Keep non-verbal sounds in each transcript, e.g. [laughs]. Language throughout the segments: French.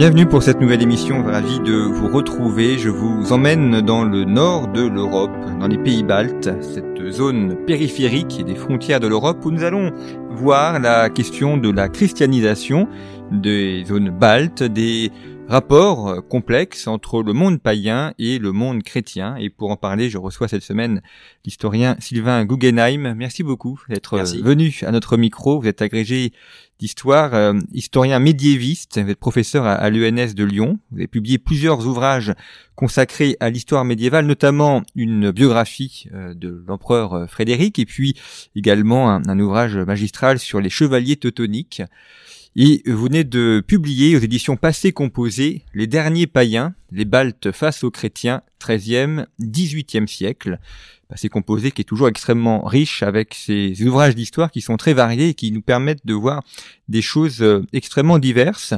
Bienvenue pour cette nouvelle émission. Ravi de vous retrouver. Je vous emmène dans le nord de l'Europe, dans les pays baltes, cette zone périphérique des frontières de l'Europe où nous allons voir la question de la christianisation des zones baltes, des rapports complexes entre le monde païen et le monde chrétien. Et pour en parler, je reçois cette semaine l'historien Sylvain Guggenheim. Merci beaucoup d'être venu à notre micro. Vous êtes agrégé d'histoire, euh, historien médiéviste, vous êtes professeur à, à l'ENS de Lyon, vous avez publié plusieurs ouvrages consacrés à l'histoire médiévale, notamment une biographie euh, de l'empereur euh, Frédéric, et puis également un, un, ouvrage magistral sur les chevaliers teutoniques. Et vous venez de publier aux éditions Passé Composé Les derniers païens, les Baltes face aux chrétiens, 13e, 18e siècle. Passé Composé qui est toujours extrêmement riche avec ses ouvrages d'histoire qui sont très variés et qui nous permettent de voir des choses extrêmement diverses.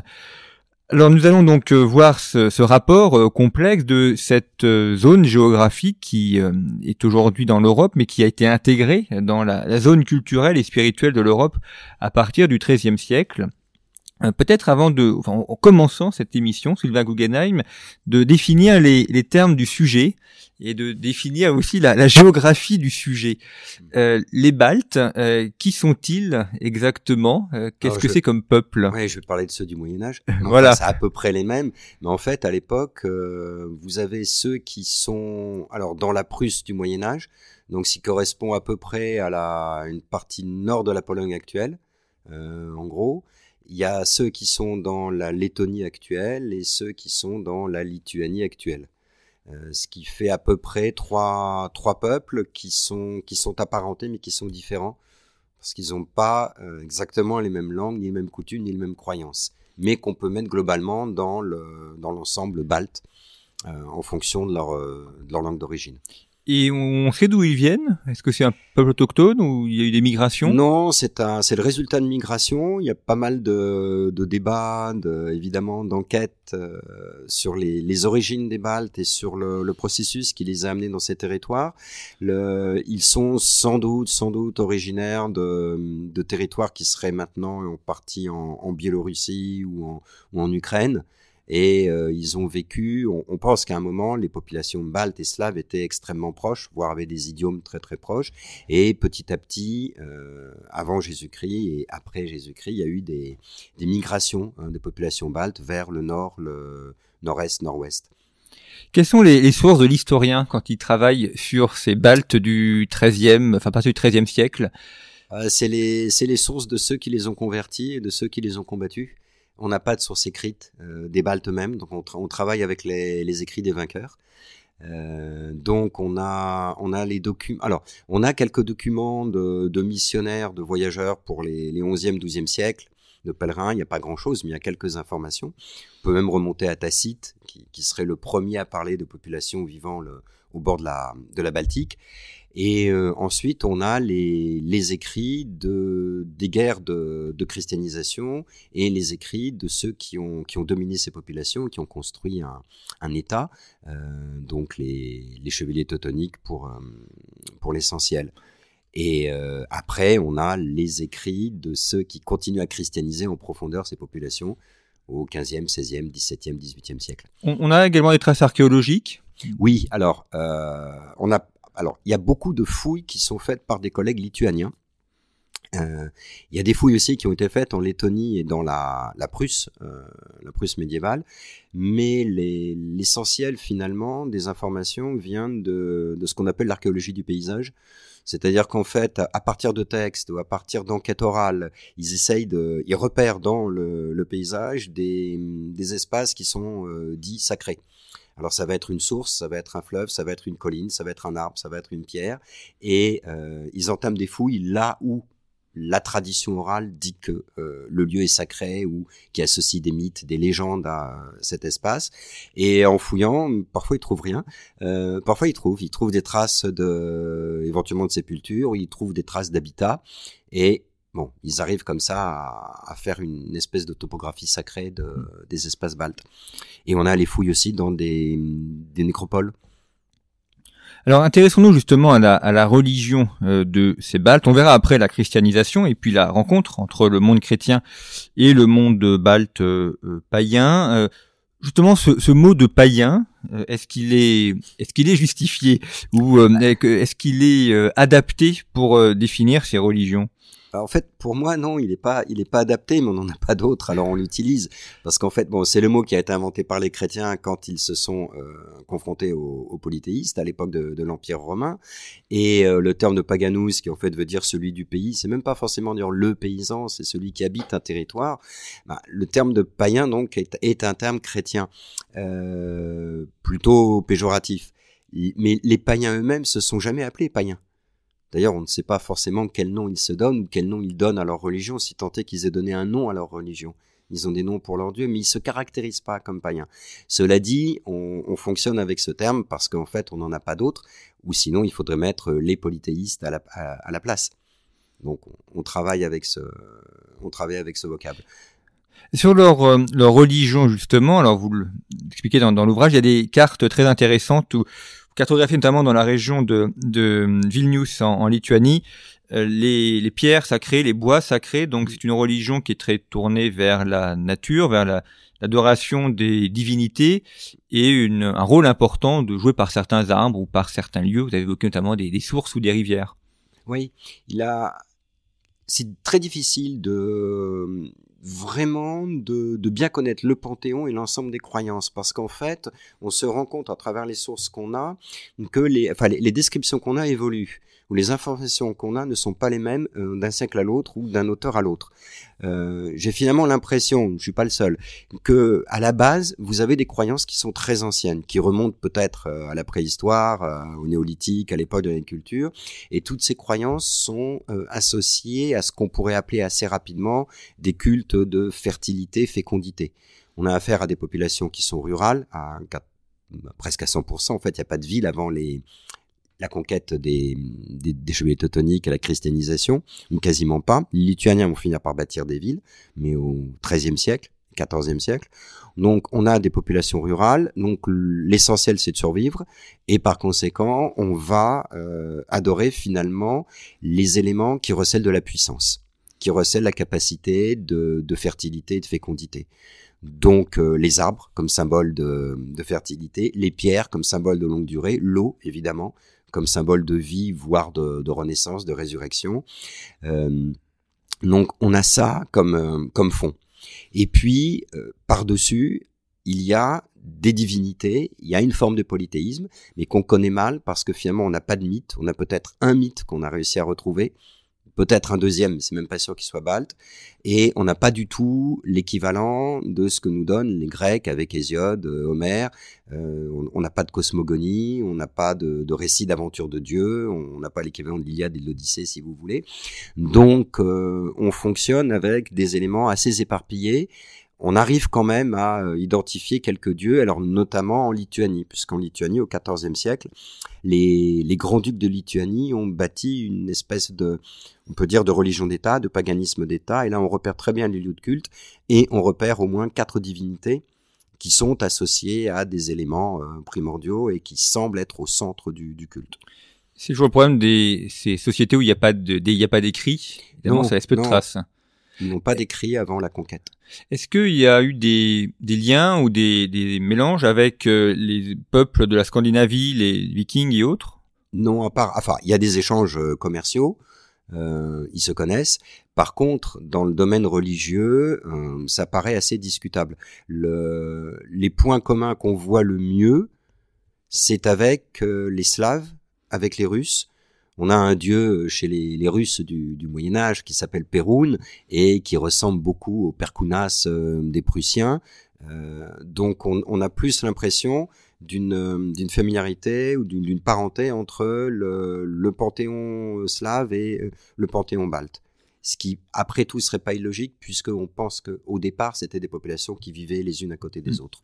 Alors nous allons donc voir ce, rapport complexe de cette zone géographique qui est aujourd'hui dans l'Europe, mais qui a été intégrée dans la, la zone culturelle et spirituelle de l'Europe à partir du XIIIe siècle. Peut-être avant de, enfin, en commençant cette émission, Sylvain Guggenheim, de définir les, les, termes du sujet et de définir aussi la, la géographie du sujet. Euh, les Baltes, euh, qui sont-ils exactement? Euh, Qu'est-ce que c'est comme peuple? Oui, je vais parler de ceux du Moyen Âge. [laughs] voilà, c'est à peu près les mêmes. Mais en fait, à l'époque, euh, vous avez ceux qui sont, alors dans la Prusse du Moyen Âge, donc qui correspond à peu près à la une partie nord de la Pologne actuelle, en gros. Il y a ceux qui sont dans la Lettonie actuelle et ceux qui sont dans la Lituanie actuelle. Euh, ce qui fait à peu près trois, trois peuples qui sont, qui sont apparentés mais qui sont différents parce qu'ils n'ont pas euh, exactement les mêmes langues, ni les mêmes coutumes, ni les mêmes croyances, mais qu'on peut mettre globalement dans le dans l'ensemble balte euh, en fonction de leur, de leur langue d'origine. Et on sait d'où ils viennent? Est-ce que c'est un peuple autochtone ou il y a eu des migrations? Non, c'est un, c'est le résultat de migration. Il y a pas mal de, de débats, de, évidemment, d'enquêtes euh, sur les, les, origines des Baltes et sur le, le, processus qui les a amenés dans ces territoires. Le, ils sont sans doute, sans doute originaires de, de territoires qui seraient maintenant en partie en, en Biélorussie ou en, ou en Ukraine. Et euh, ils ont vécu, on, on pense qu'à un moment, les populations baltes et slaves étaient extrêmement proches, voire avaient des idiomes très très proches. Et petit à petit, euh, avant Jésus-Christ et après Jésus-Christ, il y a eu des, des migrations hein, des populations baltes vers le nord, le nord-est, nord-ouest. Quelles sont les, les sources de l'historien quand il travaille sur ces Baltes du XIIIe, enfin pas du XIIIe siècle? Euh, C'est les, les sources de ceux qui les ont convertis et de ceux qui les ont combattus. On n'a pas de source écrite euh, des Baltes eux-mêmes, donc on, tra on, travaille avec les, écrits des vainqueurs. Euh, donc on a on a les documents. Alors on a quelques documents de, missionnaires, de voyageurs pour les, les 11e, 12e siècles, de pèlerins. Il n'y a pas grand-chose, mais il y a quelques informations. On peut même remonter à Tacite, qui, serait le premier à parler de populations vivant au bord de la de la Baltique. Et euh, ensuite, on a les, les écrits de, des guerres de, de, christianisation et les écrits de ceux qui ont, qui ont dominé ces populations, qui ont construit un, un État, euh, donc les, les chevaliers teutoniques pour, euh, pour l'essentiel. Et euh, après, on a les écrits de ceux qui continuent à christianiser en profondeur ces populations au 15e, 16e, 17e, 18e siècle. On, on a également des traces archéologiques? Oui, alors, euh, on a alors, il y a beaucoup de fouilles qui sont faites par des collègues lituaniens. Euh, il y a des fouilles aussi qui ont été faites en Lettonie et dans la, la Prusse, euh, la Prusse médiévale, mais l'essentiel finalement des informations vient de, de ce qu'on appelle l'archéologie du paysage. C'est-à-dire qu'en fait, à partir de textes ou à partir d'enquêtes orales, ils essayent de, ils repèrent dans le, le paysage des, des, espaces qui sont euh, dits sacrés. Alors ça va être une source, ça va être un fleuve, ça va être une colline, ça va être un arbre, ça va être une pierre, et euh, ils entament des fouilles là où la tradition orale dit que euh, le lieu est sacré ou qui associe des mythes, des légendes à cet espace. Et en fouillant, parfois ils trouvent rien. Euh, parfois ils trouvent, ils trouvent des traces de, éventuellement de sépultures, ils trouvent des traces d'habitat. Et bon, ils arrivent comme ça à, faire une espèce de topographie sacrée de, des espaces baltes. Et on a les fouilles aussi dans des, des nécropoles. Alors intéressons-nous justement à la, à la religion euh, de ces Baltes. On verra après la christianisation et puis la rencontre entre le monde chrétien et le monde balte euh, euh, païen. justement, ce, ce, mot de païen, est-ce qu'il est, est-ce qu'il est justifié ou est-ce qu'il est adapté pour définir ces religions? Bah, en fait, pour moi, non, il n'est pas, il est pas adapté, mais on n'en a pas d'autre, alors on l'utilise parce qu'en fait, bon, c'est le mot qui a été inventé par les chrétiens quand ils se sont euh, confrontés aux, polythéistes à l'époque de, l'Empire romain, et euh, le terme de paganus, qui en fait veut dire celui du pays, c'est même pas forcément dire le paysan, c'est celui qui habite un territoire. Bah, le terme de païen donc est, est un terme chrétien, euh, plutôt péjoratif. Mais les païens eux-mêmes se sont jamais appelés païens. D'ailleurs, on ne sait pas forcément quel nom ils se donnent ou quel nom ils donnent à leur religion, si tant est qu'ils aient donné un nom à leur religion. Ils ont des noms pour leur Dieu, mais ils se caractérisent pas comme païens. Cela dit, on, fonctionne avec ce terme parce qu'en fait, on n'en a pas d'autre, ou sinon, il faudrait mettre les polythéistes à la, place. Donc, on, travaille avec ce, on travaille avec ce vocable. Sur leur, euh, leur religion, justement, alors vous l'expliquez dans, dans l'ouvrage, il y a des cartes très intéressantes où cartographie notamment dans la région de, de Vilnius en, Lituanie, euh, les, les, pierres sacrées, les bois sacrés. Donc c'est une religion qui est très tournée vers la nature, vers la, l'adoration des divinités et une, un rôle important de jouer par certains arbres ou par certains lieux. Vous avez évoqué notamment des, des sources ou des rivières. Oui, il a. C'est très difficile de vraiment de, bien connaître le panthéon et l'ensemble des croyances. Parce qu'en fait on se rend compte à travers les sources qu'on a que les, enfin, les, descriptions qu'on a évoluent les informations qu'on a ne sont pas les mêmes euh, d'un siècle à l'autre ou d'un auteur à l'autre. Euh, j'ai finalement l'impression, je suis pas le seul, que à la base vous avez des croyances qui sont très anciennes, qui remontent peut-être euh, à la préhistoire, au néolithique, à l'époque de l'agriculture, et toutes ces croyances sont associées à ce qu'on pourrait appeler assez rapidement des cultes de fertilité, fécondité. On a affaire à des populations qui sont rurales, presque à 100%. En fait, il n'y a pas de ville avant les, la conquête des, des, teutoniques à la christianisation, ou quasiment pas. Les Lituaniens vont finir par bâtir des villes, mais au XIIIe siècle, XIVe siècle. Donc on a des populations rurales, donc l'essentiel c'est de survivre, et par conséquent on va euh, adorer finalement les éléments qui recèlent de la puissance, qui recèlent la capacité de, de fertilité et de fécondité. Donc euh, les arbres comme symbole de, de, fertilité, les pierres comme symbole de longue durée, l'eau évidemment comme symbole de vie, voire de, renaissance, de résurrection. Euh, donc on a ça comme, euh, comme fond. Et puis, euh, par-dessus, il y a des divinités, il y a une forme de polythéisme, mais qu'on connaît mal parce que finalement on n'a pas de mythe, on a peut-être un mythe qu'on a réussi à retrouver, peut-être un deuxième, c'est même pas sûr qu'il soit balte. Et on n'a pas du tout l'équivalent de ce que nous donnent les Grecs avec Hésiode, euh, Homère. Euh, on n'a pas de cosmogonie, on n'a pas de, de récit d'aventure de Dieu, on n'a pas l'équivalent de l'Iliade et de l'Odyssée, si vous voulez. Donc, euh, on fonctionne avec des éléments assez éparpillés on arrive quand même à euh, identifier quelques dieux, alors notamment en Lituanie, puisqu'en Lituanie, au XIVe siècle, les, les grands-ducs de Lituanie ont bâti une espèce de, on peut dire, de religion d'État, de paganisme d'État, et là on repère très bien les lieux de culte, et on repère au moins quatre divinités qui sont associées à des éléments euh, primordiaux et qui semblent être au centre du, du culte. C'est toujours le problème des ces sociétés où il n'y a pas de, il y a pas d'écrit. Évidemment, ça laisse peu de traces. Ils n'ont pas décrit avant la conquête. Est-ce qu'il y a eu des, des liens ou des, des mélanges avec euh, les peuples de la Scandinavie, les Vikings et autres? Non, à part, enfin, il y a des échanges euh, commerciaux. Euh, ils se connaissent. Par contre, dans le domaine religieux, euh, ça paraît assez discutable. Le, les points communs qu'on voit le mieux, c'est avec les Slaves, avec les Russes, on a un dieu chez les, Russes du, Moyen Âge qui s'appelle Perun et qui ressemble beaucoup au Perkunas euh, des Prussiens. Euh, donc on, a plus l'impression d'une familiarité ou d'une parenté entre le, panthéon slave et euh, le panthéon balte. ce qui, après tout, serait pas illogique, puisqu'on pense qu'au départ, c'était des populations qui vivaient les unes à côté des Mm. autres.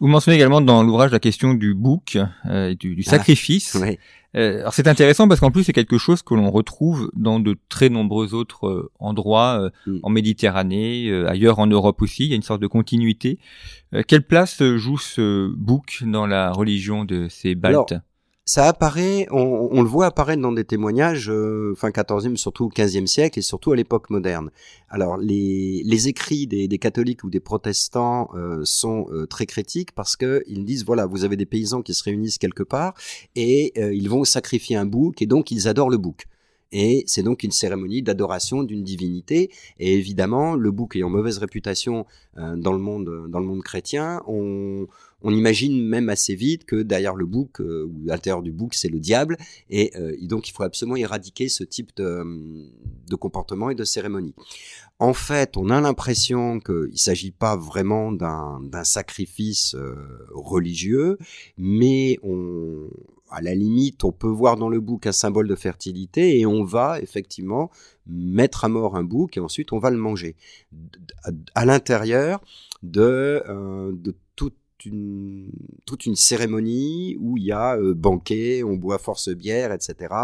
Vous mentionnez également dans l'ouvrage la question du bouc, euh, du, du Ah, sacrifice. Ouais. Euh, alors c'est intéressant parce qu'en plus c'est quelque chose que l'on retrouve dans de très nombreux autres euh, endroits euh, Mm. en Méditerranée, euh, ailleurs en Europe aussi. Il y a une sorte de continuité. Euh, quelle place joue ce bouc dans la religion de ces Baltes? Alors, ça apparaît, on, on le voit apparaître dans des témoignages euh, fin 14e, surtout au 15e siècle et surtout à l'époque moderne. Alors les, les écrits des, des catholiques ou des protestants euh, sont euh, très critiques parce que ils disent voilà vous avez des paysans qui se réunissent quelque part et euh, ils vont sacrifier un bouc et donc ils adorent le bouc. Et c'est donc une cérémonie d'adoration d'une divinité. Et évidemment, le bouc ayant mauvaise réputation euh, dans le monde, dans le monde chrétien, on, on imagine même assez vite que derrière le bouc euh, ou à l'intérieur du bouc, c'est le diable. Et, euh, et donc, il faut absolument éradiquer ce type de, de comportement et de cérémonie. En fait, on a l'impression qu'il ne s'agit pas vraiment d'un sacrifice euh, religieux, mais à la limite, on peut voir dans le bouc un symbole de fertilité et on va effectivement mettre à mort un bouc et ensuite on va le manger. À l'intérieur de, euh, de toute une, toute une cérémonie où il y a euh, banquet, on boit force bière, etc.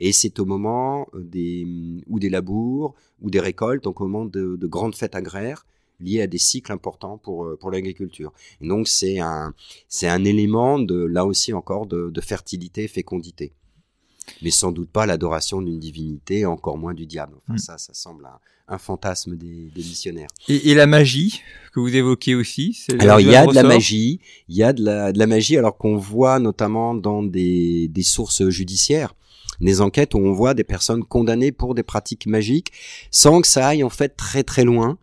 Et c'est au moment euh, des, ou des labours ou des récoltes, donc au moment de, de grandes fêtes agraires liées à des cycles importants pour, euh, pour l'agriculture. Donc c'est un, un élément là aussi encore, de, de fertilité, fécondité. Mais sans doute pas l'adoration d'une divinité, encore moins du diable. Enfin, Mm. ça, ça semble un, un fantasme des, des missionnaires. et, et la magie que vous évoquez aussi Alors il y a de la magie, il y a de la, de la magie, alors qu'on voit notamment dans des, des sources judiciaires, des enquêtes où on voit des personnes condamnées pour des pratiques magiques, sans que ça aille en fait très très loin.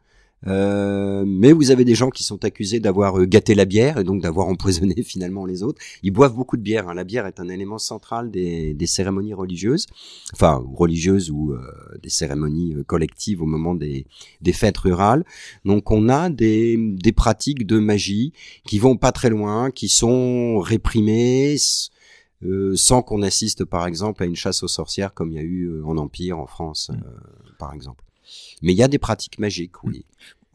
Euh, mais vous avez des gens qui sont accusés d'avoir euh, gâté la bière et donc d'avoir [laughs] empoisonné finalement les autres. Ils boivent beaucoup de bière. hein. La bière est un élément central des, des cérémonies religieuses, enfin religieuses ou euh, des cérémonies euh, collectives au moment des, des fêtes rurales. Donc on a des, des pratiques de magie qui vont pas très loin, qui sont réprimées euh, sans qu'on assiste par exemple à une chasse aux sorcières comme il y a eu en Empire en France euh, par exemple. Mais il y a des pratiques magiques, oui.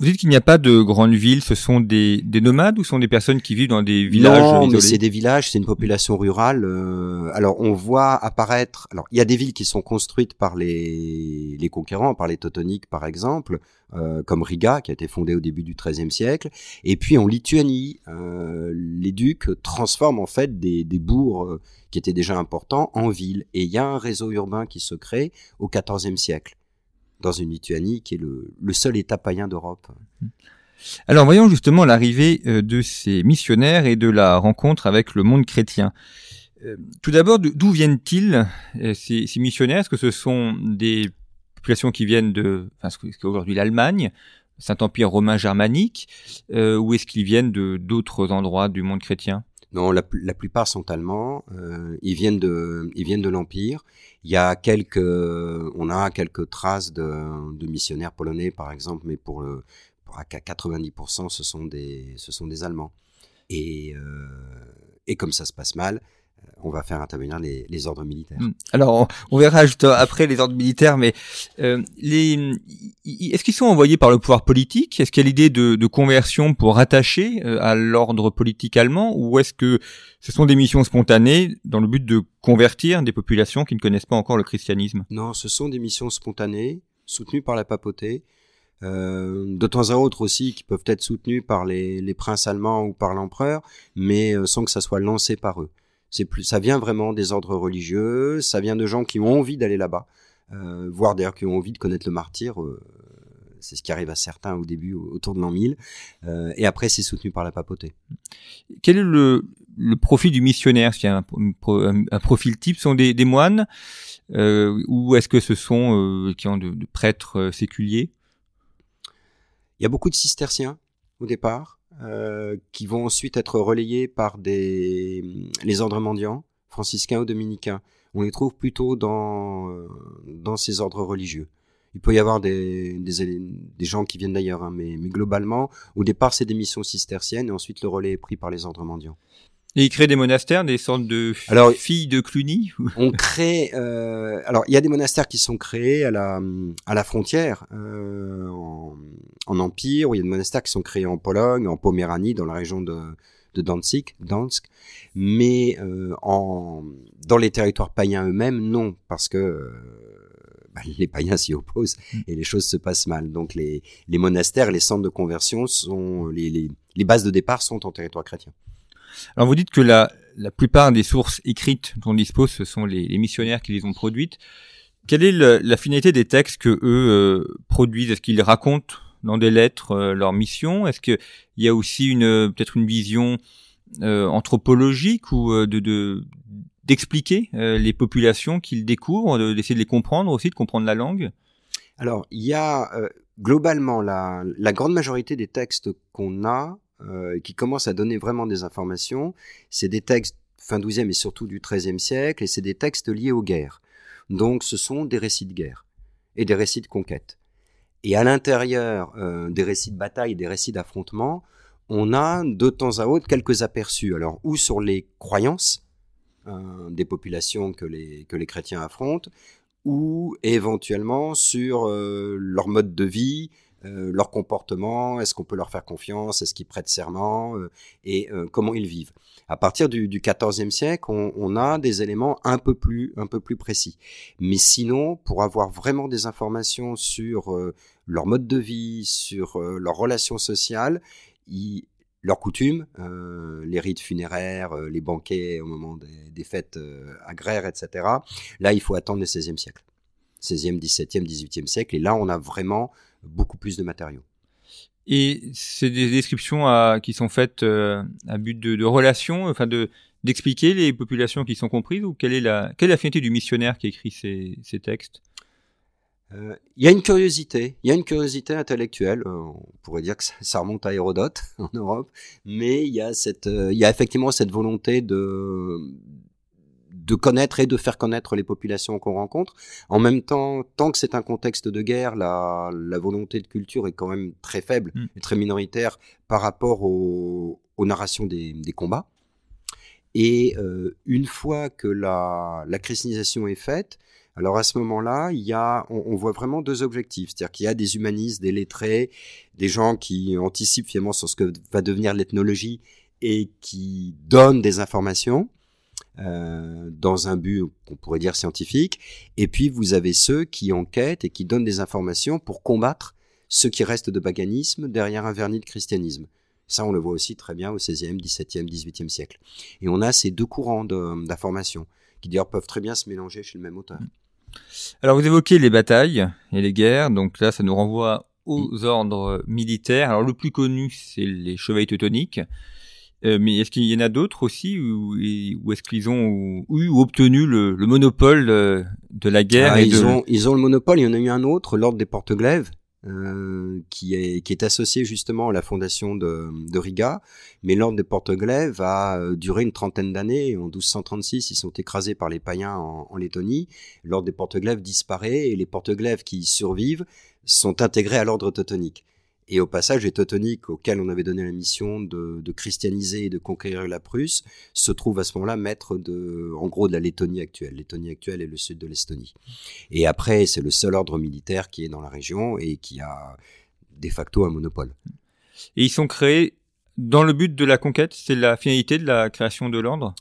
Vous dites qu'il n'y a pas de grandes villes, ce sont des, des nomades ou sont des personnes qui vivent dans des villages non, mais c'est des villages, c'est une population rurale. euh, alors on voit apparaître. Alors il y a des villes qui sont construites par les, les conquérants, par les Teutoniques par exemple, euh, comme Riga qui a été fondée au début du XIIIe siècle. Et puis en Lituanie, euh, les ducs transforment en fait des, des bourgs qui étaient déjà importants en villes. Et il y a un réseau urbain qui se crée au XIVe siècle dans une Lituanie qui est le, seul État païen d'Europe. Alors voyons justement l'arrivée euh, de ces missionnaires et de la rencontre avec le monde chrétien. Euh, Tout d'abord, d'où viennent-ils euh, ces, missionnaires? Est-ce que ce sont des populations qui viennent de, enfin, ce que- ce qu'est aujourd'hui l'Allemagne, Saint-Empire romain germanique, ou est-ce qu'ils viennent de d'autres endroits du monde chrétien? Non, la, pl- la plupart sont allemands. euh, ils viennent de, ils viennent de l'empire. Il y a quelques, on a quelques traces de, missionnaires polonais, par exemple, mais pour à 90%, ce sont des, ce sont des Allemands. Et, euh, et comme ça se passe mal, on va faire intervenir les, les ordres militaires. Hmm. Alors, on, on verra juste après les ordres militaires, mais euh, les, est-ce qu'ils sont envoyés par le pouvoir politique? Est-ce qu'il y a l'idée de, de conversion pour rattacher euh, à l'ordre politique allemand, ou est-ce que ce sont des missions spontanées dans le but de convertir des populations qui ne connaissent pas encore le christianisme? Non, ce sont des missions spontanées, soutenues par la papauté, euh, de temps à autre aussi, qui peuvent être soutenues par les, les princes allemands ou par l'empereur, mais sans que ça soit lancé par eux. C'est plus, ça vient vraiment des ordres religieux, ça vient de gens qui ont envie d'aller là-bas, euh, voire d'ailleurs qui ont envie de connaître le martyr. euh, c'est ce qui arrive à certains au début, au- autour de l'an 1000, euh, et après c'est soutenu par la papauté. Quel est le, le profil du missionnaire? A un, un- un profil type, ce sont des, des moines euh, ou est-ce que ce sont qui ont de, de prêtres séculiers? Il y a beaucoup de cisterciens au départ, euh, qui vont ensuite être relayés par des, les ordres mendiants, franciscains ou dominicains. On les trouve plutôt dans, euh, dans ces ordres religieux. Il peut y avoir des, des, gens qui viennent d'ailleurs, hein, mais, mais globalement, au départ, c'est des missions cisterciennes et ensuite le relais est pris par les ordres mendiants. Et ils créent des monastères, des sortes de Alors, filles de Cluny [laughs] On crée. Euh, alors, il y a des monastères qui sont créés à la à la frontière euh, en, en, empire. Où il y a des monastères qui sont créés en Pologne, en Poméranie, dans la région de de Danzig, Dansk. Mais euh, en dans les territoires païens eux-mêmes, non, parce que bah, les païens s'y opposent et les choses se passent mal. Donc les les monastères, les centres de conversion sont les les, les bases de départ sont en territoire chrétien. Alors vous dites que la, la plupart des sources écrites dont on dispose, ce sont les, les missionnaires qui les ont produites. Quelle est le- la finalité des textes que eux euh, produisent? Est-ce qu'ils racontent dans des lettres euh, leur mission? Est-ce qu'il y a aussi une euh, peut-être une vision euh, anthropologique ou euh, de de- d'expliquer euh, les populations qu'ils découvrent, de- d'essayer de les comprendre aussi, de comprendre la langue? Alors, il y a globalement la, la grande majorité des textes qu'on a, euh, qui commencent à donner vraiment des informations, c'est des textes fin 12e et surtout du 13e siècle, et c'est des textes liés aux guerres. Donc, ce sont des récits de guerre et des récits de conquête. Et à l'intérieur euh, des récits de bataille, des récits d'affrontement, on a de temps à autre quelques aperçus. Alors, ou sur les croyances euh, des populations que les, que les chrétiens affrontent, ou éventuellement sur leur mode de vie, leur comportement, est-ce qu'on peut leur faire confiance, est-ce qu'ils prêtent serment, euh, et euh, comment ils vivent. À partir du, 14e siècle, on, a des éléments un peu plus, un peu plus précis. Mais sinon, pour avoir vraiment des informations sur euh, leur mode de vie, sur euh, leurs relations sociales, leurs coutumes, euh, les rites funéraires, euh, les banquets au moment des, fêtes euh, agraires, etc. Là, il faut attendre le 16e siècle. 16e, 17e, 18e siècle. Et là, on a vraiment beaucoup plus de matériaux. Et c'est des descriptions à, qui sont faites euh, à but de, de relation, enfin de d'expliquer les populations qui sont comprises ou quelle est la quelle est du missionnaire qui écrit ces, ces textes? Euh, Il y a une curiosité, il y a une curiosité intellectuelle. euh, on pourrait dire que ça, ça remonte à Hérodote [laughs] en Europe, mais il y a cette, euh, il y a effectivement cette volonté de de connaître et de faire connaître les populations qu'on rencontre. En même temps, tant que c'est un contexte de guerre, la, la volonté de culture est quand même très faible Mm. et très minoritaire par rapport aux, aux narrations des, des combats. Et euh, une fois que la, la christianisation est faite, alors à ce moment-là, il y a, on, on voit vraiment deux objectifs, c'est-à-dire qu'il y a des humanistes, des lettrés, des gens qui anticipent finalement sur ce que va devenir l'ethnologie et qui donnent des informations euh, dans un but qu'on pourrait dire scientifique. Et puis vous avez ceux qui enquêtent et qui donnent des informations pour combattre ce qui reste de paganisme derrière un vernis de christianisme. Ça, on le voit aussi très bien au XVIe, XVIIe, XVIIIe siècle. Et on a ces deux courants de- d'informations qui d'ailleurs peuvent très bien se mélanger chez le même auteur. Alors vous évoquez les batailles et les guerres, donc là ça nous renvoie aux ordres militaires. Alors le plus connu c'est les chevaliers teutoniques, Euh, mais est-ce qu'il y en a d'autres aussi ou, est-ce qu'ils ont eu ou obtenu le, le monopole euh, de la guerre Ah, et ils, de... ont, ils ont le monopole. Il y en a eu un autre, l'ordre des Porte-Glaives, euh, qui, est, qui est associé justement à la fondation de, de Riga. Mais l'ordre des Porte-Glaives a duré une trentaine d'années. En 1236, ils sont écrasés par les païens en, en Lettonie. L'ordre des Porte-Glaives disparaît et les Porte-Glaives qui survivent sont intégrés à l'ordre teutonique. Et au passage, les teutoniques auxquels on avait donné la mission de, de christianiser et de conquérir la Prusse se trouvent à ce moment-là maîtres de, en gros, de la Lettonie actuelle. Lettonie actuelle est le sud de l'Estonie. Et après, c'est le seul ordre militaire qui est dans la région et qui a de facto un monopole. Et ils sont créés dans le but de la conquête, c'est la finalité de la création de l'ordre?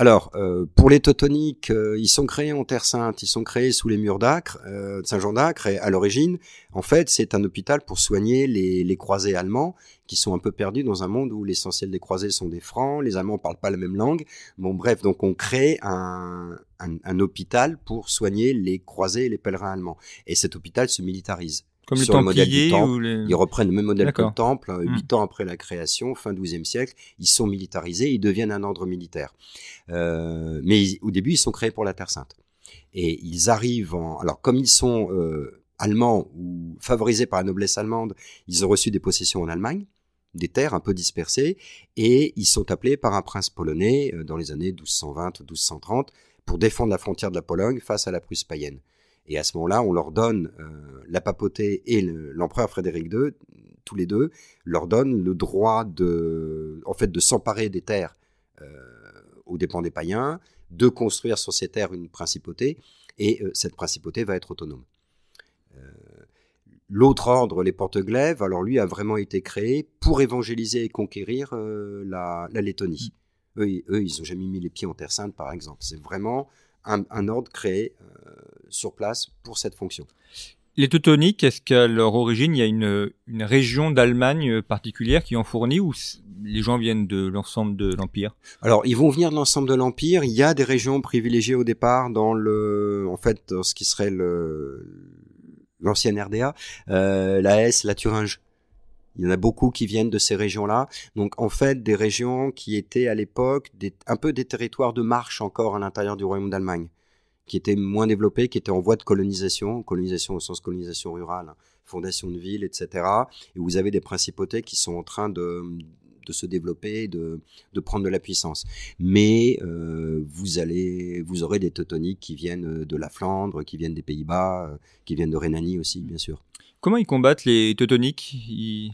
Alors, euh, pour les Teutoniques, euh, ils sont créés en Terre Sainte, ils sont créés sous les murs d'Acre, euh, Saint-Jean d'Acre, et à l'origine, en fait, c'est un hôpital pour soigner les, les croisés allemands qui sont un peu perdus dans un monde où l'essentiel des croisés sont des francs, les Allemands parlent pas la même langue. Bon, bref, donc on crée un, un, un hôpital pour soigner les croisés et les pèlerins allemands. Et cet hôpital se militarise. Comme Sur le modèle du temple, les... Ils reprennent le même modèle que le temple. euh, Hmm. Huit ans après la création, fin XIIe siècle, ils sont militarisés, ils deviennent un ordre militaire. Euh, mais ils- au début, ils sont créés pour la Terre Sainte. Et ils arrivent en... Alors, comme ils sont euh, allemands ou favorisés par la noblesse allemande, ils ont reçu des possessions en Allemagne, des terres un peu dispersées, et ils sont appelés par un prince polonais euh, dans les années 1220-1230 pour défendre la frontière de la Pologne face à la Prusse païenne. Et à ce moment-là, on leur donne euh, la papauté et le- l'empereur Frédéric II, tous les deux, leur donnent le droit de, en fait, de s'emparer des terres aux dépens des païens, de construire sur ces terres une principauté, et cette principauté va être autonome. L'autre ordre, les Porte-Glaives, alors lui a vraiment été créé pour évangéliser et conquérir la, Lettonie. Eux, eux, ils n'ont jamais mis les pieds en Terre Sainte, par exemple. C'est vraiment un, ordre créé sur place pour cette fonction. Les Teutoniques, est-ce qu'à leur origine, il y a une, une région d'Allemagne particulière qui en fournit ou les gens viennent de l'ensemble de l'Empire? Alors, ils vont venir de l'ensemble de l'Empire. Il y a des régions privilégiées au départ dans le, en fait, ce qui serait le l'ancienne RDA, euh, la Hesse, la Thuringe. Il y en a beaucoup qui viennent de ces régions-là. Donc en fait, des régions qui étaient à l'époque un peu des territoires de marche encore à l'intérieur du royaume d'Allemagne qui étaient moins développés, qui étaient en voie de colonisation, colonisation au sens colonisation rurale, hein, fondation de villes, etc. Et vous avez des principautés qui sont en train de, de se développer, de, de prendre de la puissance. Mais euh, vous allez, vous aurez des teutoniques qui viennent de la Flandre, qui viennent des Pays-Bas, euh, qui viennent de Rhénanie aussi, bien sûr. Comment ils combattent les teutoniques? Ils,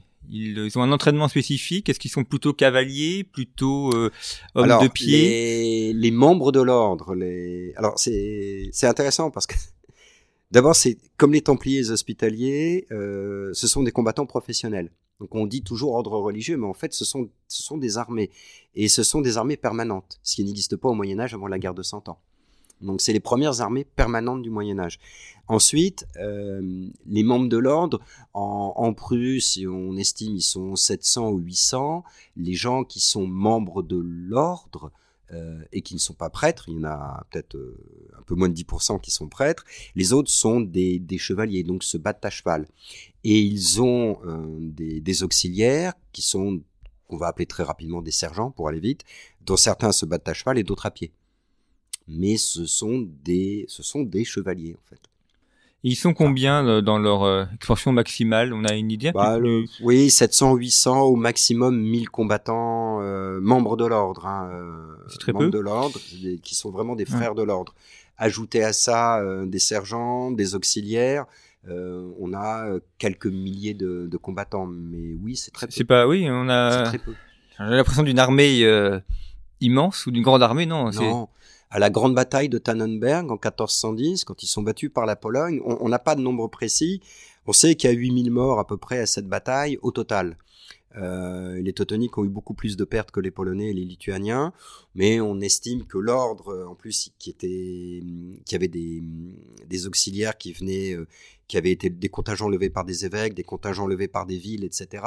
ont un entraînement spécifique? Est-ce qu'ils sont plutôt cavaliers, plutôt euh, hommes de pied? les, les, membres de l'ordre, les... alors c'est c'est intéressant parce que d'abord c'est comme les Templiers hospitaliers, euh, ce sont des combattants professionnels. Donc on dit toujours ordre religieux, mais en fait ce sont des armées et ce sont des armées permanentes, ce qui n'existe pas au Moyen Âge avant la guerre de Cent Ans. Donc c'est les premières armées permanentes du Moyen Âge. Ensuite, euh, les membres de l'ordre, en, en, Prusse, on estime ils sont 700 ou 800. Les gens qui sont membres de l'ordre euh, et qui ne sont pas prêtres, il y en a peut-être euh, un peu moins de 10% qui sont prêtres. Les autres sont des, chevaliers, donc se battent à cheval. Et ils ont des, des auxiliaires qui sont, qu'on va appeler très rapidement des sergents pour aller vite, dont certains se battent à cheval et d'autres à pied mais ce sont des, ce sont des chevaliers en fait. Ils sont combien euh, dans leur euh, expansion maximale? On a une idée bah, Oui, 700, 800 au maximum 1000 combattants euh, membres de l'ordre. Hein, C'est très peu. de l'ordre, qui sont vraiment des frères de l'ordre. Ajouter à ça des sergents, des auxiliaires. on a quelques milliers de, de combattants, mais oui, c'est très peu. C'est pas, oui, on a. Très peu. J'ai l'impression d'une armée immense ou d'une grande armée, non Non, à la grande bataille de Tannenberg en 1410, quand ils sont battus par la Pologne. On n'a pas de nombre précis. On sait qu'il y a 8000 morts à peu près à cette bataille au total. Euh, les Teutoniques ont eu beaucoup plus de pertes que les Polonais et les Lituaniens, mais on estime que l'ordre, en plus, qui était, qui avait des, auxiliaires qui venaient, euh, qui avaient été des contingents levés par des évêques, des contingents levés par des villes, etc.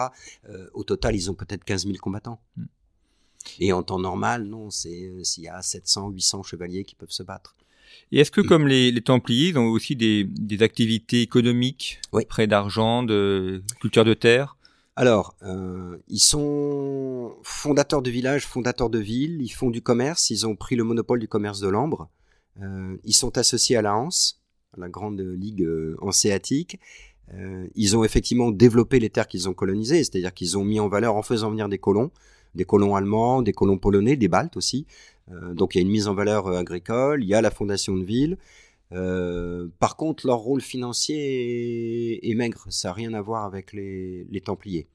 Euh, au total, ils ont peut-être 15 000 combattants. Mm. Et en temps normal, non, c'est euh, s'il y a 700, 800 chevaliers qui peuvent se battre. Et est-ce que, comme les, les, Templiers, ils ont aussi des, des activités économiques, près d'argent, de culture de terre? Alors, euh, ils sont fondateurs de villages, fondateurs de villes, ils font du commerce, ils ont pris le monopole du commerce de l'ambre, euh, ils sont associés à la Hanse, la grande ligue hanséatique, euh, ils ont effectivement développé les terres qu'ils ont colonisées, c'est-à-dire qu'ils ont mis en valeur en faisant venir des colons, des colons allemands, des colons polonais, des Baltes aussi. Euh, donc il y a une mise en valeur euh, agricole, il y a la fondation de ville. Euh, par contre, leur rôle financier est, maigre, ça n'a rien à voir avec les Templiers.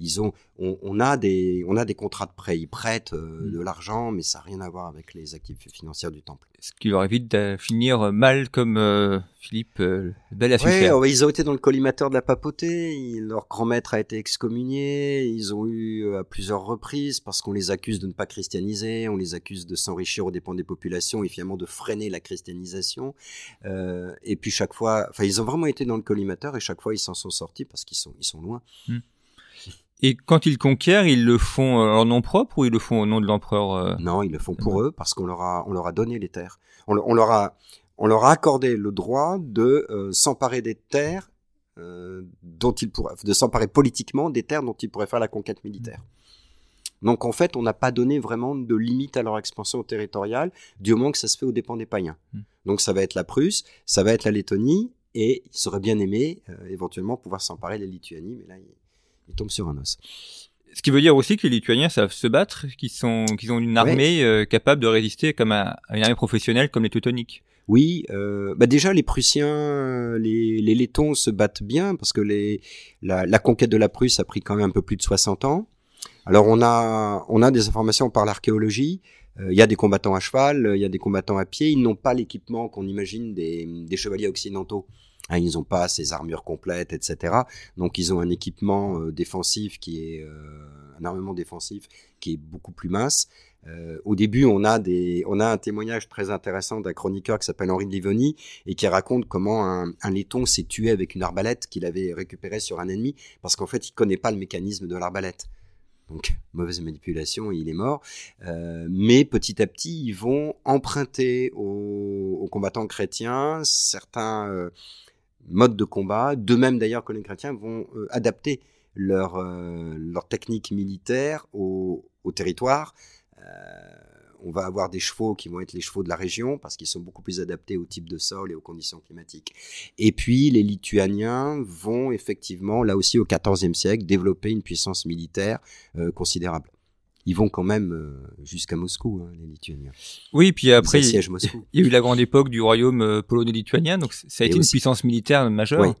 Ils ont, on, a des, on a des contrats de prêt, ils prêtent euh, mm. de l'argent, mais ça n'a rien à voir avec les activités financières du temple. Ce qui leur évite de finir mal comme euh, Philippe euh, Bel a su ouais, ils ont été dans le collimateur de la papauté, leur grand maître a été excommunié, ils ont eu à plusieurs reprises parce qu'on les accuse de ne pas christianiser, on les accuse de s'enrichir aux dépens des populations et finalement de freiner la christianisation. et puis chaque fois, enfin ils ont vraiment été dans le collimateur et chaque fois ils s'en sont sortis parce qu'ils sont, ils sont loin. Mm. Et quand ils conquièrent, ils le font en nom propre ou ils le font au nom de l'empereur euh Non, ils le font pour eux parce qu'on leur a, on leur a donné les terres. On, leur a, on leur a accordé le droit de euh, s'emparer des terres euh, dont ils pourraient, de s'emparer politiquement des terres dont ils pourraient faire la conquête militaire. Donc en fait, on n'a pas donné vraiment de limite à leur expansion territoriale, du moment que ça se fait aux dépens des païens. Hmm. Donc ça va être la Prusse, ça va être la Lettonie, et ils seraient bien aimés éventuellement pouvoir s'emparer de la Lituanie, mais là, il tombe sur un os. Ce qui veut dire aussi que les Lituaniens savent se battre, qu'ils sont, qu'ils ont une armée euh, capable de résister comme à, une armée professionnelle comme les Teutoniques. Oui, euh, bah déjà les Prussiens, les, les Lettons se battent bien parce que les, la, la, conquête de la Prusse a pris quand même un peu plus de 60 ans. Alors on a on a des informations par l'archéologie. Euh, Il y a des combattants à cheval, il y a des combattants à pied. Ils n'ont pas l'équipement qu'on imagine des, des chevaliers occidentaux. Hein, ils n'ont pas ces armures complètes, etc. Donc ils ont un équipement euh, défensif qui est euh, un armement défensif qui est beaucoup plus mince. Euh, au début, on a des, on a un témoignage très intéressant d'un chroniqueur qui s'appelle Henri de Livoni et qui raconte comment un, un laiton s'est tué avec une arbalète qu'il avait récupérée sur un ennemi parce qu'en fait, il connaît pas le mécanisme de l'arbalète. Donc, mauvaise manipulation, il est mort. Mais petit à petit, ils vont emprunter aux, combattants chrétiens certains modes de combat. De même d'ailleurs que les chrétiens vont euh, adapter leur, euh, leur technique militaire au, territoire. Euh, on va avoir des chevaux qui vont être les chevaux de la région parce qu'ils sont beaucoup plus adaptés au type de sol et aux conditions climatiques. Et puis les Lituaniens vont effectivement, là aussi au XIVe siècle, développer une puissance militaire considérable. Ils vont quand même euh, jusqu'à Moscou, hein, les Lituaniens. Oui, puis après, il y a eu la grande époque du royaume euh, polonais-lituanien, donc ça a Et été une puissance militaire majeure. Oui.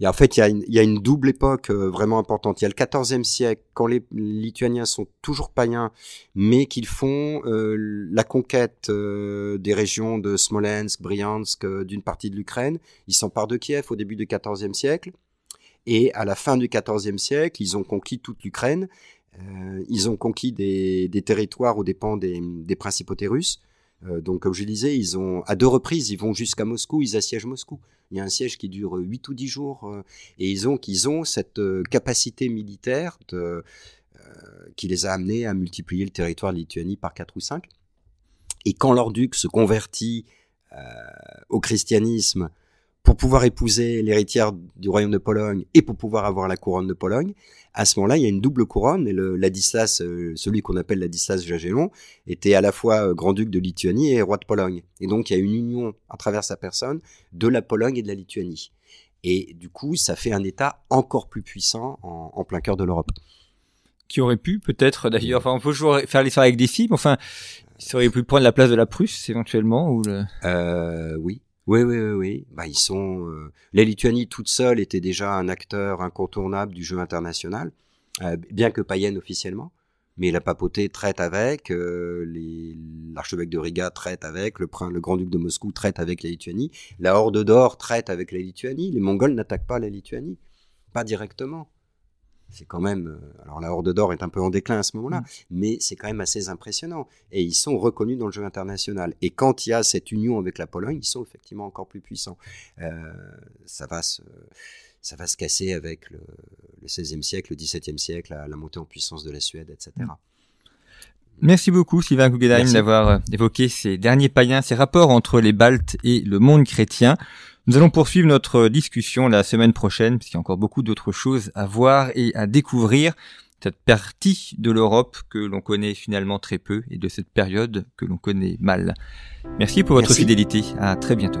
Et en fait, il y, a une, il y a une double époque euh, vraiment importante. Il y a le XIVe siècle, quand les Lituaniens sont toujours païens, mais qu'ils font euh, la conquête euh, des régions de Smolensk, Bryansk, euh, d'une partie de l'Ukraine. Ils s'emparent de Kiev au début du XIVe siècle. Et à la fin du XIVe siècle, ils ont conquis toute l'Ukraine. Euh, ils ont conquis des, territoires aux dépens des, des principautés russes. Euh, donc, comme je disais, ils ont à deux reprises, ils vont jusqu'à Moscou, ils assiègent Moscou. Il y a un siège qui dure 8 ou 10 jours euh, et ils ont, qu'ils ont cette capacité militaire qui les a amenés à multiplier le territoire de Lituanie par 4 ou 5. Et quand leur duc se convertit au christianisme pour pouvoir épouser l'héritière du royaume de Pologne et pour pouvoir avoir la couronne de Pologne, à ce moment-là, il y a une double couronne. Et le, Ladislas, euh, celui qu'on appelle Ladislas Jagellon, était à la fois euh, grand-duc de Lituanie et roi de Pologne. Et donc, il y a une union à travers sa personne de la Pologne et de la Lituanie. Et du coup, ça fait un État encore plus puissant en, en plein cœur de l'Europe. Qui aurait pu, peut-être, [laughs] d'ailleurs, enfin, on peut toujours faire l'histoire avec des films, enfin, ça aurait pu prendre la place de la Prusse, éventuellement, ou le... Euh, oui. Oui, oui, oui, oui. Bah, ils sont. Euh... La Lituanie toute seule était déjà un acteur incontournable du jeu international, euh, bien que païenne officiellement. Mais la papauté traite avec, euh, l'archevêque de Riga traite avec, le, prin- le grand-duc de Moscou traite avec la Lituanie, la Horde d'Or traite avec la Lituanie. Les Mongols n'attaquent pas la Lituanie, pas directement. C'est quand même. euh, Alors la Horde d'Or est un peu en déclin à ce moment-là, mais c'est quand même assez impressionnant. Et ils sont reconnus dans le jeu international. Et quand il y a cette union avec la Pologne, ils sont effectivement encore plus puissants. Euh, ça va se, ça va se casser avec le, 16e siècle, le 17e siècle, la, la montée en puissance de la Suède, etc. Merci beaucoup, Sylvain Guggenheim, d'avoir euh, évoqué ces derniers païens, ces rapports entre les Baltes et le monde chrétien. Nous allons poursuivre notre discussion la semaine prochaine, puisqu'il y a encore beaucoup d'autres choses à voir et à découvrir. Cette partie de l'Europe que l'on connaît finalement très peu et de cette période que l'on connaît mal. Merci pour votre Merci. fidélité. À très bientôt.